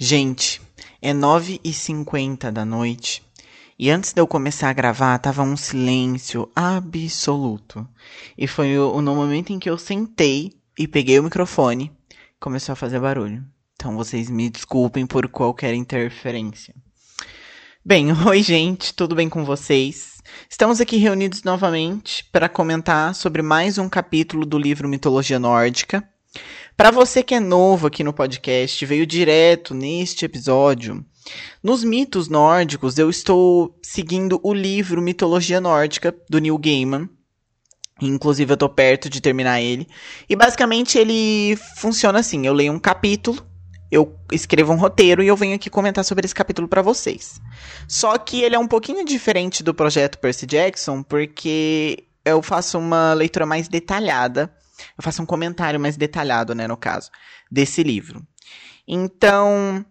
Gente, é 9h50 da noite e antes de eu começar a gravar tava um silêncio absoluto. E foi no momento em que eu sentei e peguei o microfone começou a fazer barulho. Então vocês me desculpem por qualquer interferência. Bem, oi gente, tudo bem com vocês? Estamos aqui reunidos novamente para comentar sobre mais um capítulo do livro Mitologia Nórdica. Para você que é novo aqui no podcast, veio direto neste episódio. Nos mitos nórdicos, eu estou seguindo o livro Mitologia Nórdica do Neil Gaiman. Inclusive, eu tô perto de terminar ele. E basicamente ele funciona assim: eu leio um capítulo, eu escrevo um roteiro e eu venho aqui comentar sobre esse capítulo para vocês. Só que ele é um pouquinho diferente do projeto Percy Jackson, porque eu faço uma leitura mais detalhada eu faço um comentário mais detalhado, né, no caso, desse livro. Então,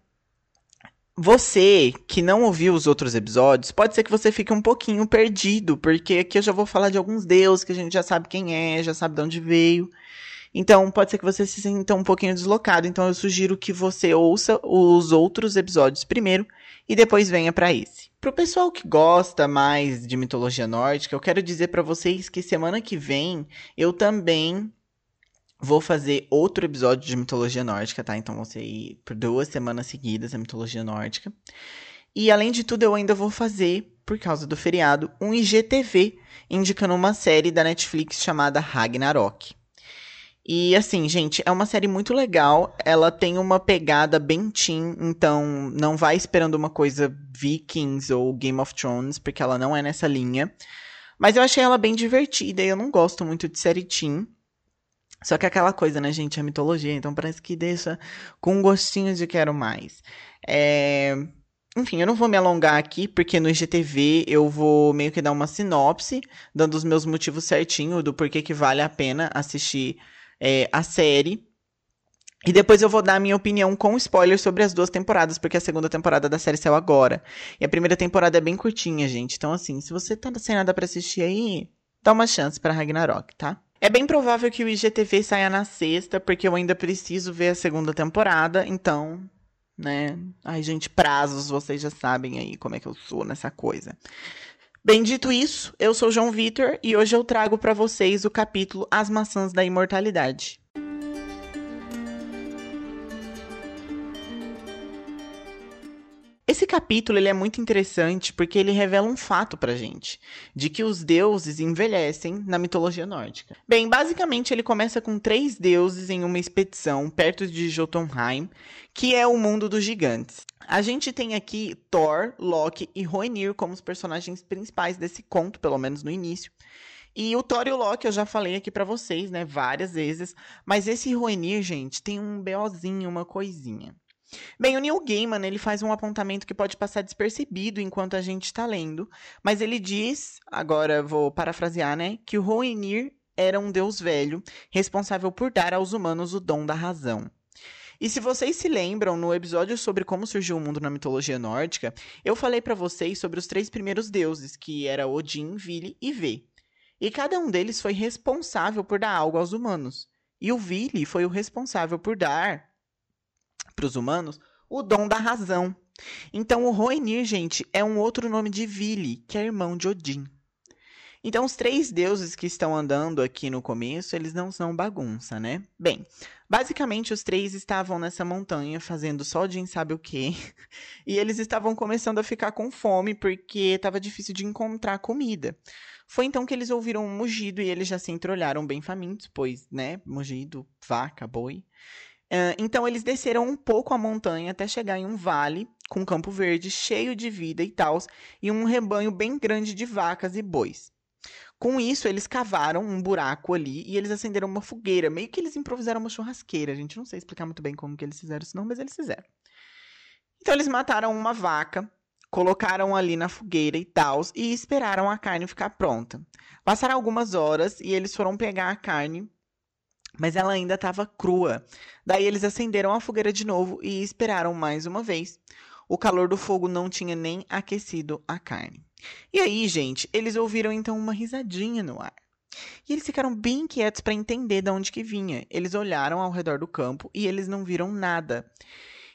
você que não ouviu os outros episódios, pode ser que você fique um pouquinho perdido, porque aqui eu já vou falar de alguns deuses que a gente já sabe quem é, já sabe de onde veio. Então, pode ser que você se sinta um pouquinho deslocado. Então, eu sugiro que você ouça os outros episódios primeiro e depois venha para esse. Pro pessoal que gosta mais de mitologia nórdica, eu quero dizer para vocês que semana que vem eu também Vou fazer outro episódio de mitologia nórdica, tá? Então vão ser por duas semanas seguidas a mitologia nórdica. E além de tudo, eu ainda vou fazer, por causa do feriado, um IGTV indicando uma série da Netflix chamada Ragnarok. E assim, gente, é uma série muito legal. Ela tem uma pegada bem teen, então não vai esperando uma coisa Vikings ou Game of Thrones, porque ela não é nessa linha. Mas eu achei ela bem divertida e eu não gosto muito de série teen. Só que é aquela coisa, né, gente? É mitologia, então parece que deixa com um gostinho de quero mais. É... Enfim, eu não vou me alongar aqui, porque no IGTV eu vou meio que dar uma sinopse, dando os meus motivos certinho do porquê que vale a pena assistir é, a série. E depois eu vou dar a minha opinião com spoilers sobre as duas temporadas, porque a segunda temporada da série saiu agora. E a primeira temporada é bem curtinha, gente. Então, assim, se você tá sem nada para assistir aí, dá uma chance para Ragnarok, tá? É bem provável que o IGTV saia na sexta, porque eu ainda preciso ver a segunda temporada, então, né? Ai, gente, prazos, vocês já sabem aí como é que eu sou nessa coisa. Bem dito isso, eu sou João Vitor e hoje eu trago para vocês o capítulo As Maçãs da Imortalidade. Esse capítulo ele é muito interessante porque ele revela um fato pra gente, de que os deuses envelhecem na mitologia nórdica. Bem, basicamente ele começa com três deuses em uma expedição perto de Jotunheim, que é o mundo dos gigantes. A gente tem aqui Thor, Loki e Hoenir como os personagens principais desse conto, pelo menos no início. E o Thor e o Loki eu já falei aqui para vocês, né, várias vezes, mas esse Hoenir, gente, tem um BOzinho, uma coisinha. Bem, o Neil Gaiman ele faz um apontamento que pode passar despercebido enquanto a gente está lendo, mas ele diz, agora vou parafrasear, né, que o Hoenir era um deus velho, responsável por dar aos humanos o dom da razão. E se vocês se lembram, no episódio sobre como surgiu o mundo na mitologia nórdica, eu falei para vocês sobre os três primeiros deuses, que era Odin, Vili e Ve. E cada um deles foi responsável por dar algo aos humanos. E o Vili foi o responsável por dar para os humanos o dom da razão. Então, o Hoenir, gente, é um outro nome de Vili, que é irmão de Odin. Então, os três deuses que estão andando aqui no começo, eles não são bagunça, né? Bem, basicamente os três estavam nessa montanha fazendo só Odin sabe o quê. E eles estavam começando a ficar com fome porque estava difícil de encontrar comida. Foi então que eles ouviram um mugido e eles já se entreolharam bem famintos, pois, né, mugido, vaca, boi. Então eles desceram um pouco a montanha até chegar em um vale com campo verde cheio de vida e tal, e um rebanho bem grande de vacas e bois. Com isso, eles cavaram um buraco ali e eles acenderam uma fogueira. Meio que eles improvisaram uma churrasqueira. A gente não sei explicar muito bem como que eles fizeram isso, não, mas eles fizeram. Então, eles mataram uma vaca, colocaram ali na fogueira e tal, e esperaram a carne ficar pronta. Passaram algumas horas e eles foram pegar a carne mas ela ainda estava crua. Daí eles acenderam a fogueira de novo e esperaram mais uma vez. O calor do fogo não tinha nem aquecido a carne. E aí, gente, eles ouviram então uma risadinha no ar. E eles ficaram bem quietos para entender de onde que vinha. Eles olharam ao redor do campo e eles não viram nada.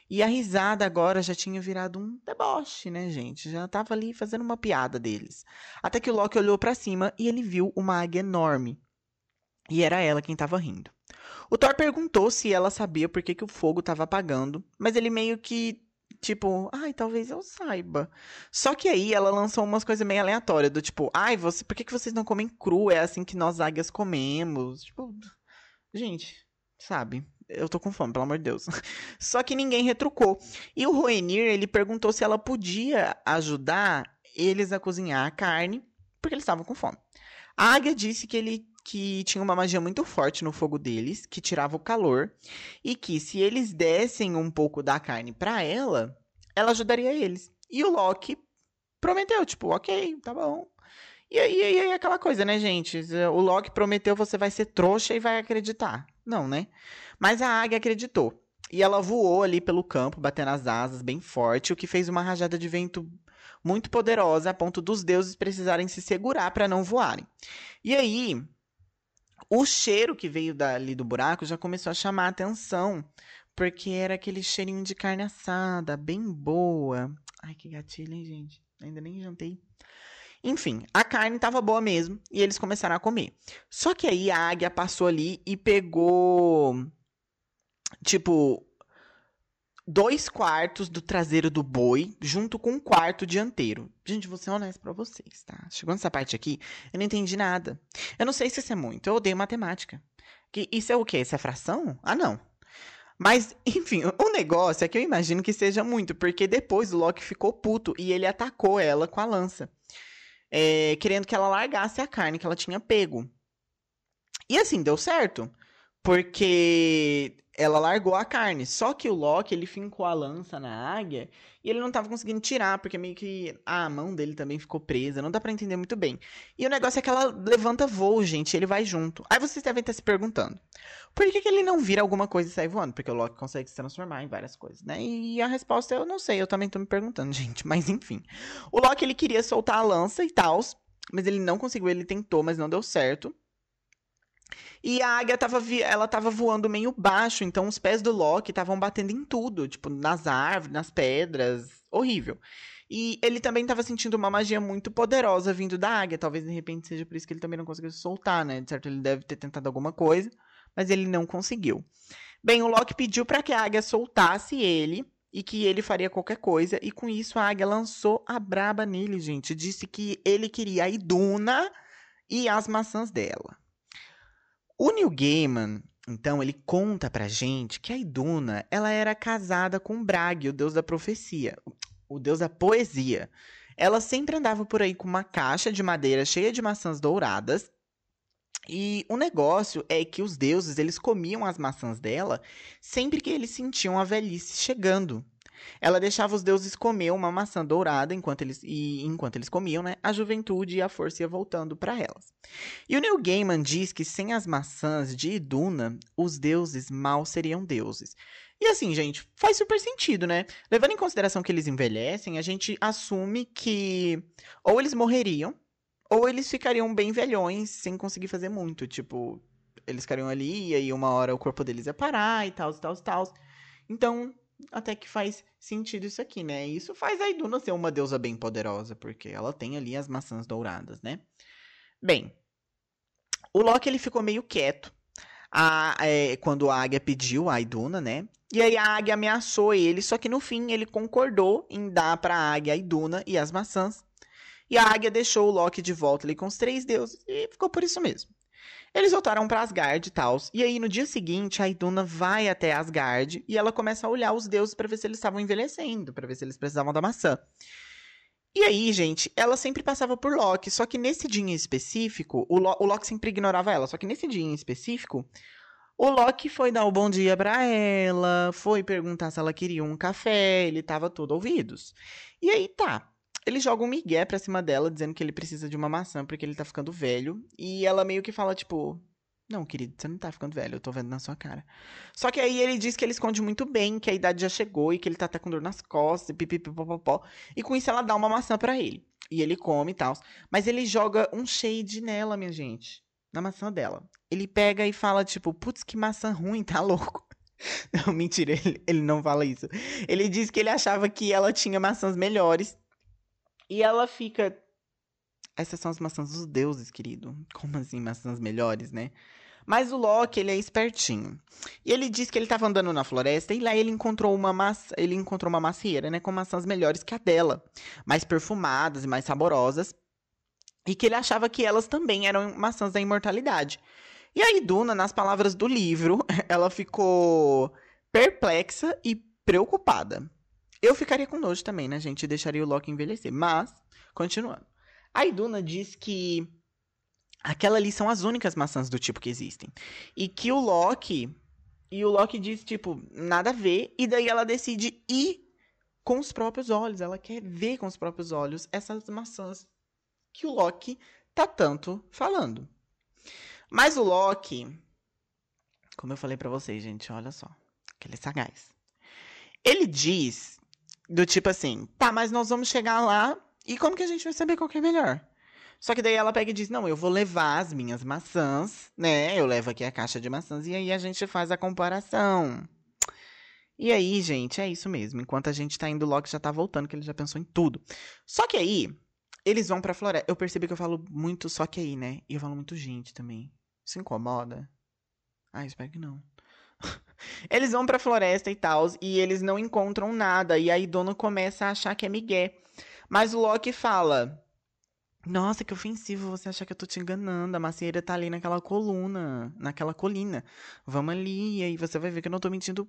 E a risada agora já tinha virado um deboche, né, gente? Já tava ali fazendo uma piada deles. Até que o Loki olhou para cima e ele viu uma águia enorme. E era ela quem tava rindo. O Thor perguntou se ela sabia por que, que o fogo tava apagando, mas ele meio que Tipo, ai, talvez eu saiba. Só que aí ela lançou umas coisas meio aleatórias, do tipo, ai, você, por que, que vocês não comem cru? É assim que nós águias comemos. Tipo, gente, sabe? Eu tô com fome, pelo amor de Deus. Só que ninguém retrucou. E o Roenir, ele perguntou se ela podia ajudar eles a cozinhar a carne, porque eles estavam com fome. A águia disse que ele que tinha uma magia muito forte no fogo deles, que tirava o calor, e que se eles dessem um pouco da carne para ela, ela ajudaria eles. E o Loki prometeu, tipo, ok, tá bom. E aí, aquela coisa, né, gente? O Loki prometeu, você vai ser trouxa e vai acreditar. Não, né? Mas a águia acreditou. E ela voou ali pelo campo, batendo as asas bem forte, o que fez uma rajada de vento muito poderosa, a ponto dos deuses precisarem se segurar para não voarem. E aí, o cheiro que veio dali do buraco já começou a chamar a atenção, porque era aquele cheirinho de carne assada, bem boa. Ai, que gatilho, hein, gente? Ainda nem jantei. Enfim, a carne estava boa mesmo e eles começaram a comer. Só que aí a águia passou ali e pegou. Tipo, dois quartos do traseiro do boi junto com um quarto dianteiro. Gente, vou ser honesto pra vocês, tá? Chegou nessa parte aqui, eu não entendi nada. Eu não sei se isso é muito, eu odeio matemática. Que isso é o quê? Isso é fração? Ah, não. Mas, enfim, o negócio é que eu imagino que seja muito, porque depois o Loki ficou puto e ele atacou ela com a lança é, querendo que ela largasse a carne que ela tinha pego. E assim, deu certo. Porque ela largou a carne. Só que o Loki, ele fincou a lança na águia e ele não tava conseguindo tirar, porque meio que a mão dele também ficou presa. Não dá para entender muito bem. E o negócio é que ela levanta voo, gente, ele vai junto. Aí vocês devem estar se perguntando: por que, que ele não vira alguma coisa e sai voando? Porque o Loki consegue se transformar em várias coisas, né? E a resposta eu não sei, eu também tô me perguntando, gente. Mas enfim. O Loki, ele queria soltar a lança e tal, mas ele não conseguiu, ele tentou, mas não deu certo. E a águia tava, ela tava voando meio baixo, então os pés do Loki estavam batendo em tudo, tipo, nas árvores, nas pedras. Horrível. E ele também estava sentindo uma magia muito poderosa vindo da águia. Talvez de repente seja por isso que ele também não conseguiu soltar, né? De certo, ele deve ter tentado alguma coisa, mas ele não conseguiu. Bem, o Loki pediu para que a águia soltasse ele e que ele faria qualquer coisa. E com isso a águia lançou a braba nele, gente. Disse que ele queria a Iduna e as maçãs dela. O Neil Gaiman, então, ele conta pra gente que a Iduna, ela era casada com Brag, o deus da profecia, o deus da poesia. Ela sempre andava por aí com uma caixa de madeira cheia de maçãs douradas. E o negócio é que os deuses, eles comiam as maçãs dela sempre que eles sentiam a velhice chegando. Ela deixava os deuses comer uma maçã dourada enquanto eles e enquanto eles comiam, né, a juventude e a força ia voltando para elas. E o Neil Gaiman diz que sem as maçãs de Iduna, os deuses mal seriam deuses. E assim, gente, faz super sentido, né? Levando em consideração que eles envelhecem, a gente assume que ou eles morreriam ou eles ficariam bem velhões sem conseguir fazer muito, tipo, eles ficariam ali e aí uma hora o corpo deles ia parar e tal, e tal, e tal. Então, até que faz sentido isso aqui, né? Isso faz a Iduna ser uma deusa bem poderosa, porque ela tem ali as maçãs douradas, né? Bem, o Loki ele ficou meio quieto a, é, quando a águia pediu a Iduna, né? E aí a águia ameaçou ele, só que no fim ele concordou em dar para a águia a Iduna e as maçãs. E a águia deixou o Loki de volta ali com os três deuses e ficou por isso mesmo. Eles voltaram para Asgard e tal. E aí, no dia seguinte, a Iduna vai até Asgard e ela começa a olhar os deuses para ver se eles estavam envelhecendo, para ver se eles precisavam da maçã. E aí, gente, ela sempre passava por Loki, só que nesse dia em específico, o, Lo o Loki sempre ignorava ela, só que nesse dia em específico, o Loki foi dar o bom dia pra ela, foi perguntar se ela queria um café, ele tava todo ouvidos. E aí tá, ele joga um migué pra cima dela, dizendo que ele precisa de uma maçã porque ele tá ficando velho. E ela meio que fala, tipo, não, querido, você não tá ficando velho, eu tô vendo na sua cara. Só que aí ele diz que ele esconde muito bem, que a idade já chegou e que ele tá até com dor nas costas, e pipipipopopó. E com isso ela dá uma maçã para ele. E ele come e tal. Mas ele joga um shade nela, minha gente. Na maçã dela. Ele pega e fala, tipo, putz, que maçã ruim, tá louco? Não, mentira, ele, ele não fala isso. Ele diz que ele achava que ela tinha maçãs melhores. E ela fica. Essas são as maçãs dos deuses, querido. Como assim, maçãs melhores, né? Mas o Loki, ele é espertinho. E ele diz que ele estava andando na floresta e lá ele encontrou uma maçã, ele encontrou uma macieira, né, com maçãs melhores que a dela, mais perfumadas e mais saborosas, e que ele achava que elas também eram maçãs da imortalidade. E aí Duna, nas palavras do livro, ela ficou perplexa e preocupada. Eu ficaria com nojo também, né, gente? Deixaria o Loki envelhecer. Mas, continuando. A Iduna diz que aquela ali são as únicas maçãs do tipo que existem. E que o Loki. E o Loki diz, tipo, nada a ver. E daí ela decide ir com os próprios olhos. Ela quer ver com os próprios olhos essas maçãs que o Loki tá tanto falando. Mas o Loki. Como eu falei para vocês, gente, olha só. Que ele é sagaz. Ele diz do tipo assim, tá, mas nós vamos chegar lá e como que a gente vai saber qual que é melhor? Só que daí ela pega e diz: Não, eu vou levar as minhas maçãs, né? Eu levo aqui a caixa de maçãs e aí a gente faz a comparação. E aí, gente, é isso mesmo. Enquanto a gente tá indo, Loki já tá voltando, que ele já pensou em tudo. Só que aí, eles vão pra floresta. Eu percebi que eu falo muito só que aí, né? E eu falo muito gente também. Isso incomoda? Ah, espero que não. Eles vão pra floresta e tal, e eles não encontram nada. E aí Dono começa a achar que é Miguel. Mas o Loki fala: nossa, que ofensivo você achar que eu tô te enganando. A macieira tá ali naquela coluna, naquela colina. Vamos ali, e aí você vai ver que eu não tô mentindo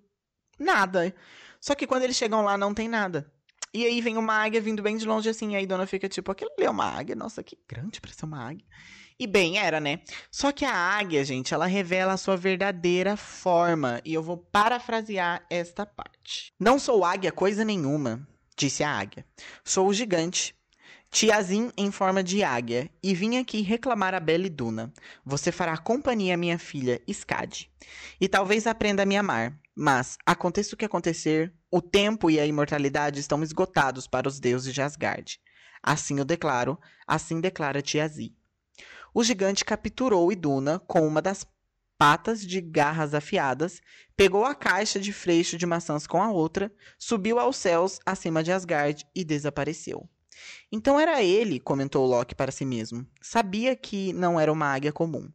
nada. Só que quando eles chegam lá, não tem nada. E aí vem uma águia vindo bem de longe assim, e aí dona fica tipo, aquilo ali é uma águia? Nossa, que grande pra ser uma águia. E bem, era, né? Só que a águia, gente, ela revela a sua verdadeira forma. E eu vou parafrasear esta parte. Não sou águia coisa nenhuma, disse a águia. Sou o gigante Tiazin em forma de águia, e vim aqui reclamar a Bela Duna. Você fará companhia à minha filha, Skadi. E talvez aprenda a me amar. Mas, aconteça o que acontecer, o tempo e a imortalidade estão esgotados para os deuses de Asgard. Assim eu declaro, assim declara Tiazi. O gigante capturou Iduna com uma das patas de garras afiadas, pegou a caixa de freixo de maçãs com a outra, subiu aos céus acima de Asgard e desapareceu. Então era ele, comentou Loki para si mesmo. Sabia que não era uma águia comum.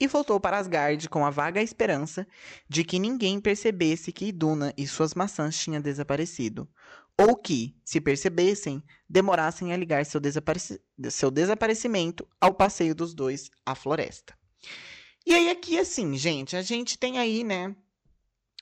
E voltou para Asgard com a vaga esperança de que ninguém percebesse que Iduna e suas maçãs tinham desaparecido. Ou que, se percebessem, demorassem a ligar seu, desapareci seu desaparecimento ao passeio dos dois à floresta. E aí, aqui, assim, gente, a gente tem aí, né,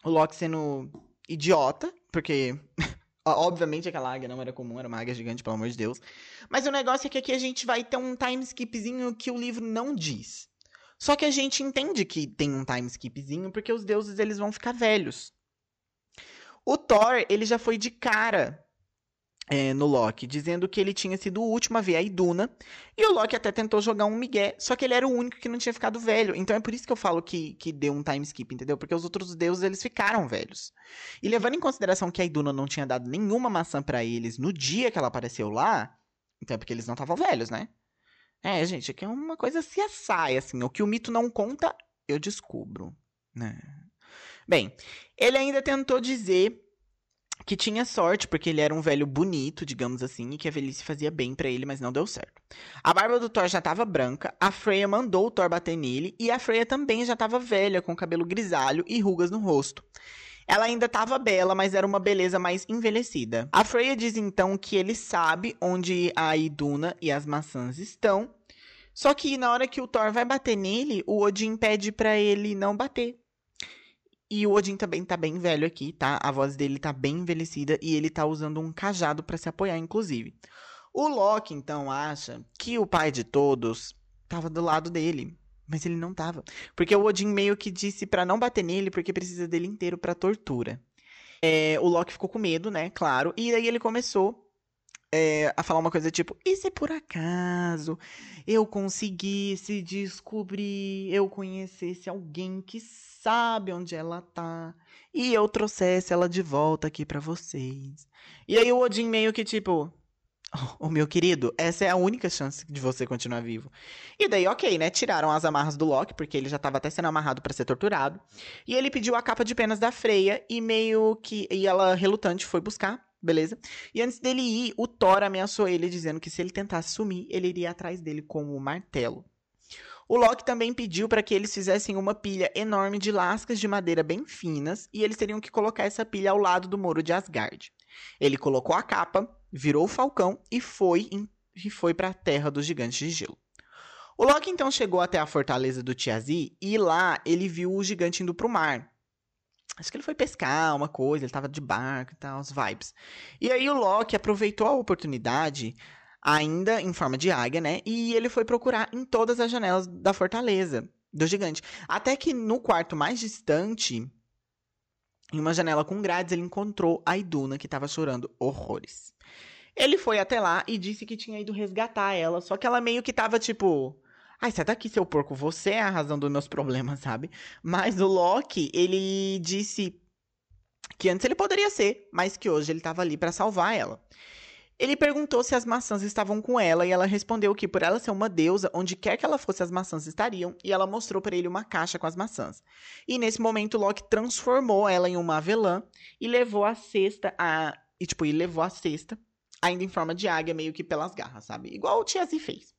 o Loki sendo idiota, porque Obviamente aquela águia não era comum, era uma águia gigante, pelo amor de Deus. Mas o negócio é que aqui a gente vai ter um time skipzinho que o livro não diz. Só que a gente entende que tem um time skipzinho porque os deuses eles vão ficar velhos. O Thor, ele já foi de cara é, no Loki, dizendo que ele tinha sido o último a ver a Iduna. E o Loki até tentou jogar um migué, só que ele era o único que não tinha ficado velho. Então é por isso que eu falo que, que deu um time skip, entendeu? Porque os outros deuses, eles ficaram velhos. E levando em consideração que a Iduna não tinha dado nenhuma maçã para eles no dia que ela apareceu lá, então é porque eles não estavam velhos, né? É, gente, aqui é uma coisa se assai, assim. O que o mito não conta, eu descubro, né? Bem, ele ainda tentou dizer que tinha sorte, porque ele era um velho bonito, digamos assim, e que a velhice fazia bem para ele, mas não deu certo. A barba do Thor já tava branca, a Freya mandou o Thor bater nele, e a Freya também já tava velha, com cabelo grisalho e rugas no rosto. Ela ainda estava bela, mas era uma beleza mais envelhecida. A Freya diz então que ele sabe onde a Iduna e as maçãs estão, só que na hora que o Thor vai bater nele, o Odin pede para ele não bater, e o Odin também tá bem velho aqui, tá? A voz dele tá bem envelhecida e ele tá usando um cajado para se apoiar, inclusive. O Loki, então, acha que o pai de todos tava do lado dele. Mas ele não tava. Porque o Odin meio que disse para não bater nele porque precisa dele inteiro pra tortura. É, o Loki ficou com medo, né? Claro. E daí ele começou é, a falar uma coisa tipo: e se por acaso eu conseguisse descobrir, eu conhecesse alguém que sabe onde ela tá. E eu trouxesse ela de volta aqui para vocês. E aí o Odin meio que tipo, O meu querido, essa é a única chance de você continuar vivo. E daí, ok, né? Tiraram as amarras do Loki, porque ele já tava até sendo amarrado para ser torturado. E ele pediu a capa de penas da Freya e meio que. E ela, relutante, foi buscar, beleza? E antes dele ir, o Thor ameaçou ele, dizendo que se ele tentasse sumir, ele iria atrás dele com o martelo. O Loki também pediu para que eles fizessem uma pilha enorme de lascas de madeira bem finas e eles teriam que colocar essa pilha ao lado do muro de Asgard. Ele colocou a capa, virou o falcão e foi e foi para a terra dos gigantes de gelo. O Loki então chegou até a fortaleza do Tiazi e lá ele viu o gigante indo pro mar. Acho que ele foi pescar uma coisa, ele tava de barco e tal, os vibes. E aí o Loki aproveitou a oportunidade, ainda em forma de águia, né? E ele foi procurar em todas as janelas da fortaleza do gigante. Até que no quarto mais distante, em uma janela com grades, ele encontrou a Iduna, que estava chorando horrores. Ele foi até lá e disse que tinha ido resgatar ela, só que ela meio que tava tipo. Ai, sai daqui, seu porco, você é a razão dos meus problemas, sabe? Mas o Loki, ele disse que antes ele poderia ser, mas que hoje ele tava ali para salvar ela. Ele perguntou se as maçãs estavam com ela e ela respondeu que por ela ser uma deusa, onde quer que ela fosse as maçãs estariam, e ela mostrou para ele uma caixa com as maçãs. E nesse momento Loki transformou ela em uma avelã e levou a cesta a e tipo, e levou a cesta ainda em forma de águia meio que pelas garras, sabe? Igual o Tiazi fez.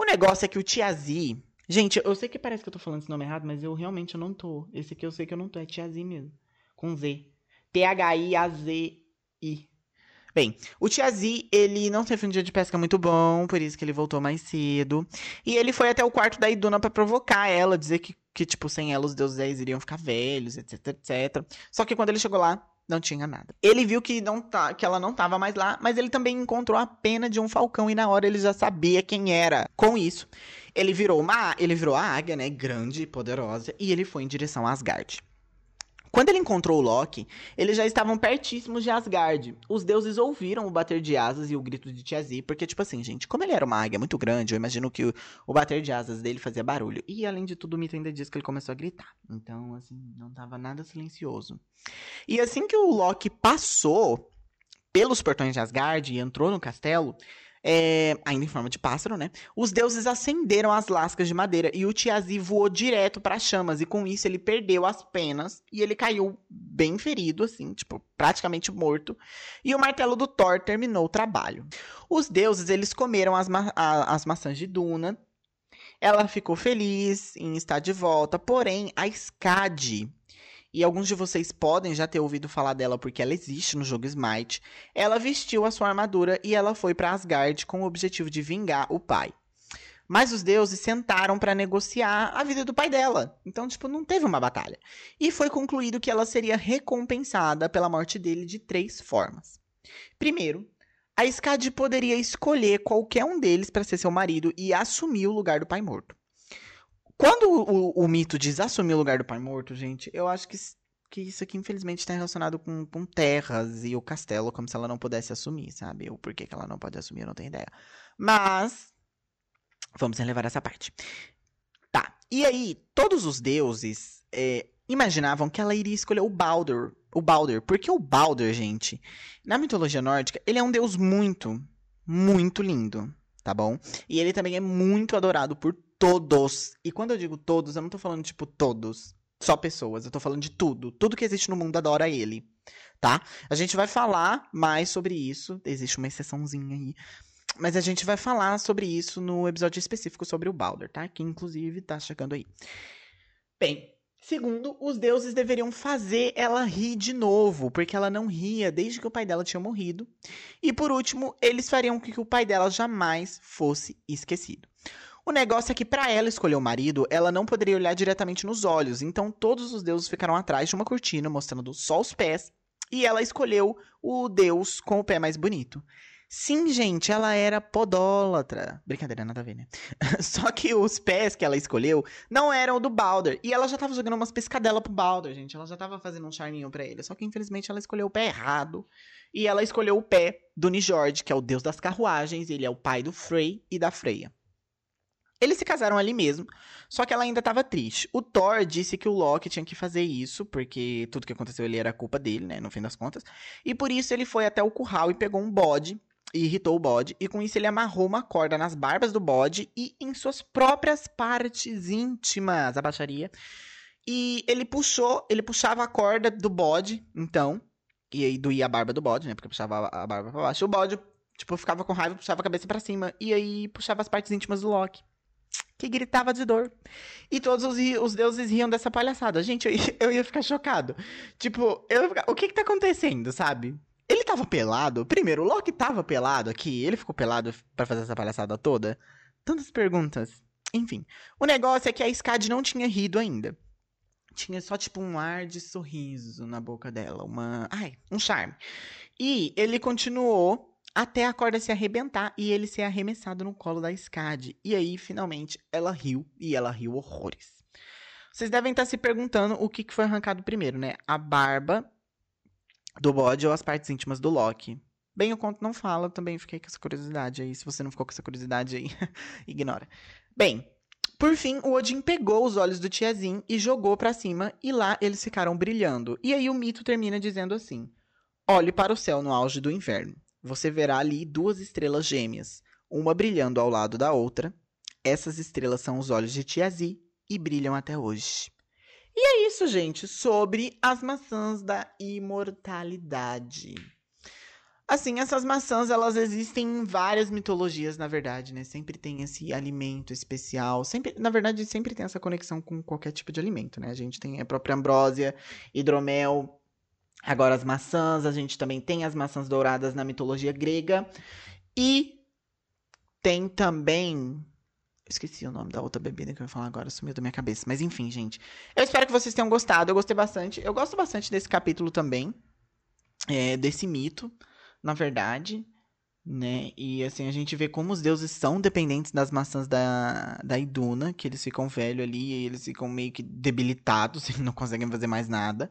O negócio é que o Tiazi, gente, eu sei que parece que eu tô falando esse nome errado, mas eu realmente não tô. Esse aqui eu sei que eu não tô, é Tiazi mesmo, com Z. T H I A Z I. Bem, o Tiazi, ele não teve um dia de pesca muito bom, por isso que ele voltou mais cedo. E ele foi até o quarto da Iduna para provocar ela, dizer que, que, tipo, sem ela os deuses iriam ficar velhos, etc, etc. Só que quando ele chegou lá, não tinha nada. Ele viu que, não tá, que ela não estava mais lá, mas ele também encontrou a pena de um falcão e na hora ele já sabia quem era. Com isso, ele virou uma, ele virou a águia, né, grande e poderosa, e ele foi em direção a Asgard. Quando ele encontrou o Loki, eles já estavam pertíssimos de Asgard. Os deuses ouviram o bater de asas e o grito de Tiazi, porque, tipo assim, gente, como ele era uma águia muito grande, eu imagino que o, o, bater de asas dele fazia barulho. E, além de tudo, o mito ainda diz que ele começou a gritar. Então, assim, não tava nada silencioso. E assim que o Loki passou pelos portões de Asgard e entrou no castelo, é, ainda em forma de pássaro, né? Os deuses acenderam as lascas de madeira e o Tiazi voou direto para as chamas e com isso ele perdeu as penas e ele caiu bem ferido, assim, tipo, praticamente morto. E o martelo do Thor terminou o trabalho. Os deuses, eles comeram as, ma a, as maçãs de Duna. Ela ficou feliz em estar de volta, porém a Skadi, e alguns de vocês podem já ter ouvido falar dela porque ela existe no jogo Smite. Ela vestiu a sua armadura e ela foi para Asgard com o objetivo de vingar o pai. Mas os deuses sentaram para negociar a vida do pai dela. Então, tipo, não teve uma batalha. E foi concluído que ela seria recompensada pela morte dele de três formas. Primeiro, a Skadi poderia escolher qualquer um deles para ser seu marido e assumir o lugar do pai morto. Quando o, o, mito diz assumir o lugar do pai morto, gente, eu acho que, que isso aqui, infelizmente, está relacionado com, com terras e o castelo, como se ela não pudesse assumir, sabe? O porquê que ela não pode assumir, eu não tenho ideia. Mas, vamos relevar essa parte. Tá, e aí, todos os deuses é, imaginavam que ela iria escolher o Baldur. O Baldur, porque o Baldur, gente, na mitologia nórdica, ele é um deus muito, muito lindo, tá bom? E ele também é muito adorado por todos. E quando eu digo todos, eu não tô falando, tipo, todos. Só pessoas. Eu tô falando de tudo. Tudo que existe no mundo adora ele. Tá? A gente vai falar mais sobre isso. Existe uma exceçãozinha aí. Mas a gente vai falar sobre isso no episódio específico sobre o Balder, tá? Que inclusive tá chegando aí. Bem, segundo, os deuses deveriam fazer ela rir de novo, porque ela não ria desde que o pai dela tinha morrido. E por último, eles fariam com que o pai dela jamais fosse esquecido. O negócio é que para ela escolher o marido, ela não poderia olhar diretamente nos olhos, então todos os deuses ficaram atrás de uma cortina mostrando só os pés, e ela escolheu o deus com o pé mais bonito. Sim, gente, ela era podólatra. Brincadeira, nada a ver, né? Só que os pés que ela escolheu não eram do Balder. E ela já tava jogando umas piscadelas pro Balder, gente. Ela já tava fazendo um charminho pra ele. Só que infelizmente ela escolheu o pé errado. E ela escolheu o pé do Nijord, que é o deus das carruagens. Ele é o pai do Frey e da Freya. Eles se casaram ali mesmo, só que ela ainda estava triste. O Thor disse que o Loki tinha que fazer isso, porque tudo que aconteceu ali era culpa dele, né, no fim das contas. E por isso ele foi até o curral e pegou um bode e irritou o bode, e com isso ele amarrou uma corda nas barbas do bode e em suas próprias partes íntimas, a baixaria. E ele puxou, ele puxava a corda do bode, então, e aí doía a barba do bode, né? Porque puxava a barba pra baixo. O bode, tipo, ficava com raiva, puxava a cabeça para cima, e aí puxava as partes íntimas do Loki. Que gritava de dor. E todos os, os deuses riam dessa palhaçada. Gente, eu eu ia ficar chocado. Tipo, eu, o que que tá acontecendo, sabe? Ele tava pelado. Primeiro, o Loki tava pelado aqui. Ele ficou pelado para fazer essa palhaçada toda. Tantas perguntas. Enfim, o negócio é que a Skad não tinha rido ainda. Tinha só, tipo, um ar de sorriso na boca dela. Uma. Ai, um charme. E ele continuou até a corda se arrebentar e ele ser arremessado no colo da Skad. E aí, finalmente, ela riu. E ela riu horrores. Vocês devem estar se perguntando o que foi arrancado primeiro, né? A barba do bode ou as partes íntimas do Loki. Bem, o conto não fala, também fiquei com essa curiosidade aí. Se você não ficou com essa curiosidade aí, ignora. Bem, por fim, o Odin pegou os olhos do Tiazin e jogou para cima, e lá eles ficaram brilhando. E aí o mito termina dizendo assim: Olhe para o céu no auge do inverno. Você verá ali duas estrelas gêmeas, uma brilhando ao lado da outra. Essas estrelas são os olhos de Tiazi e brilham até hoje. E é isso, gente, sobre as maçãs da imortalidade. Assim, essas maçãs, elas existem em várias mitologias, na verdade, né? Sempre tem esse alimento especial. Sempre, na verdade, sempre tem essa conexão com qualquer tipo de alimento, né? A gente tem a própria ambrósia, hidromel, agora as maçãs, a gente também tem as maçãs douradas na mitologia grega. E tem também Esqueci o nome da outra bebida que eu ia falar agora, sumiu da minha cabeça. Mas enfim, gente. Eu espero que vocês tenham gostado. Eu gostei bastante. Eu gosto bastante desse capítulo também. É, desse mito, na verdade. Né? E assim, a gente vê como os deuses são dependentes das maçãs da, da Iduna, que eles ficam velhos ali e eles ficam meio que debilitados, e não conseguem fazer mais nada.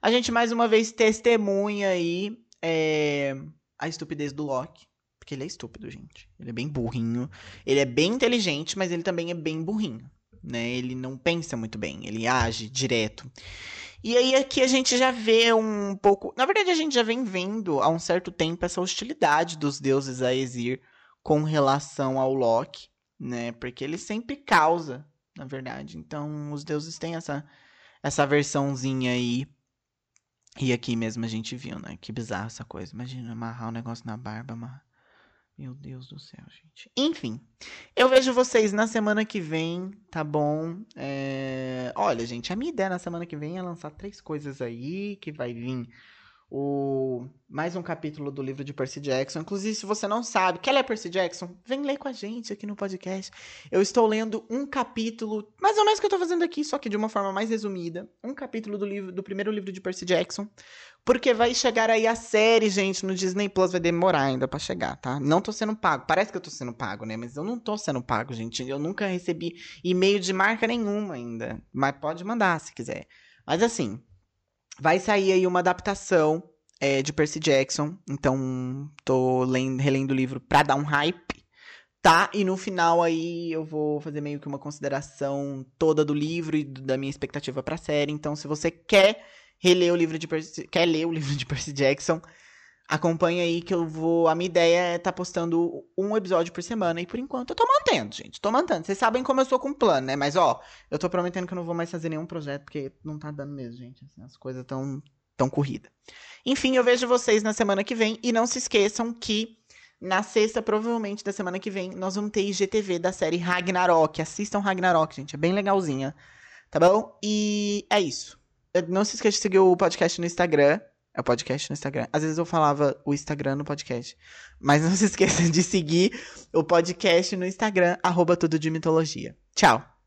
A gente mais uma vez testemunha aí é, a estupidez do Loki. Porque ele é estúpido, gente. Ele é bem burrinho. Ele é bem inteligente, mas ele também é bem burrinho. Né? Ele não pensa muito bem, ele age direto. E aí aqui a gente já vê um pouco. Na verdade, a gente já vem vendo há um certo tempo essa hostilidade dos deuses a Exir com relação ao Loki, né? Porque ele sempre causa, na verdade. Então, os deuses têm essa essa versãozinha aí. E aqui mesmo a gente viu, né? Que bizarro essa coisa. Imagina amarrar o um negócio na barba, amarrar. Meu Deus do céu, gente. Enfim, eu vejo vocês na semana que vem, tá bom? É... Olha, gente, a minha ideia na semana que vem é lançar três coisas aí, que vai vir o mais um capítulo do livro de Percy Jackson. Inclusive, se você não sabe, quer ler Percy Jackson? Vem ler com a gente aqui no podcast. Eu estou lendo um capítulo, mais ou menos que eu estou fazendo aqui, só que de uma forma mais resumida, um capítulo do livro do primeiro livro de Percy Jackson, porque vai chegar aí a série, gente, no Disney Plus vai demorar ainda para chegar, tá? Não tô sendo pago. Parece que eu tô sendo pago, né? Mas eu não tô sendo pago, gente. Eu nunca recebi e-mail de marca nenhuma ainda, mas pode mandar se quiser. Mas assim, Vai sair aí uma adaptação é, de Percy Jackson. Então, tô lendo, relendo o livro pra dar um hype. Tá? E no final aí eu vou fazer meio que uma consideração toda do livro e da minha expectativa pra série. Então, se você quer reler o livro de Percy, quer ler o livro de Percy Jackson, acompanha aí que eu vou. A minha ideia é estar tá postando um episódio por semana. E por enquanto eu tô mantendo, gente. Tô mantendo. Vocês sabem como eu sou com plano, né? Mas ó, eu tô prometendo que eu não vou mais fazer nenhum projeto, porque não tá dando mesmo, gente. Assim, as coisas tão, tão corrida. Enfim, eu vejo vocês na semana que vem. E não se esqueçam que. Na sexta, provavelmente, da semana que vem, nós vamos ter IGTV da série Ragnarok. Assistam Ragnarok, gente. É bem legalzinha. Tá bom? E é isso. Não se esqueça de seguir o podcast no Instagram. É o podcast no Instagram. Às vezes eu falava o Instagram no podcast. Mas não se esqueça de seguir o podcast no Instagram, arroba tudo de mitologia. Tchau!